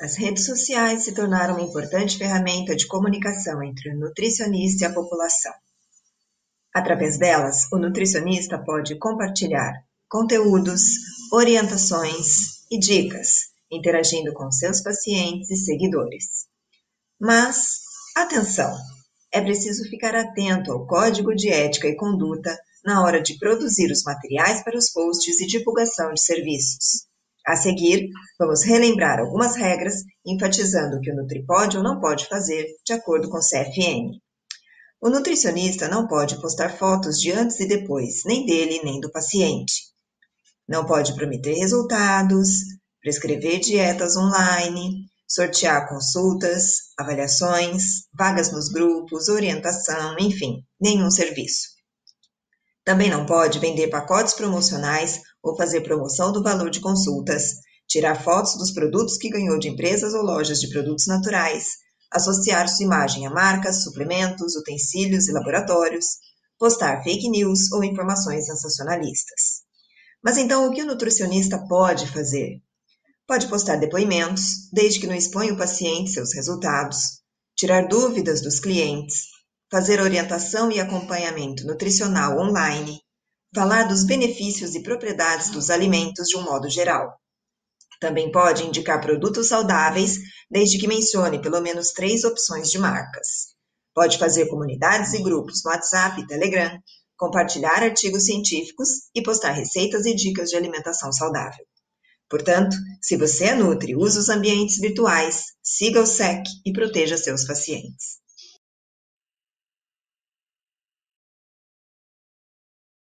As redes sociais se tornaram uma importante ferramenta de comunicação entre o nutricionista e a população. Através delas, o nutricionista pode compartilhar conteúdos, orientações e dicas, interagindo com seus pacientes e seguidores. Mas, atenção! É preciso ficar atento ao código de ética e conduta na hora de produzir os materiais para os posts e divulgação de serviços. A seguir, vamos relembrar algumas regras, enfatizando o que o Nutri pode ou não pode fazer, de acordo com o CFN. O nutricionista não pode postar fotos de antes e depois, nem dele nem do paciente. Não pode prometer resultados, prescrever dietas online, sortear consultas, avaliações, vagas nos grupos, orientação, enfim, nenhum serviço. Também não pode vender pacotes promocionais ou fazer promoção do valor de consultas, tirar fotos dos produtos que ganhou de empresas ou lojas de produtos naturais, associar sua imagem a marcas, suplementos, utensílios e laboratórios, postar fake news ou informações sensacionalistas. Mas então o que o nutricionista pode fazer? Pode postar depoimentos, desde que não exponha o paciente seus resultados, tirar dúvidas dos clientes, fazer orientação e acompanhamento nutricional online, falar dos benefícios e propriedades dos alimentos de um modo geral. Também pode indicar produtos saudáveis, desde que mencione pelo menos três opções de marcas. Pode fazer comunidades e grupos no WhatsApp e Telegram, compartilhar artigos científicos e postar receitas e dicas de alimentação saudável. Portanto, se você é Nutri, use os ambientes virtuais, siga o SEC e proteja seus pacientes.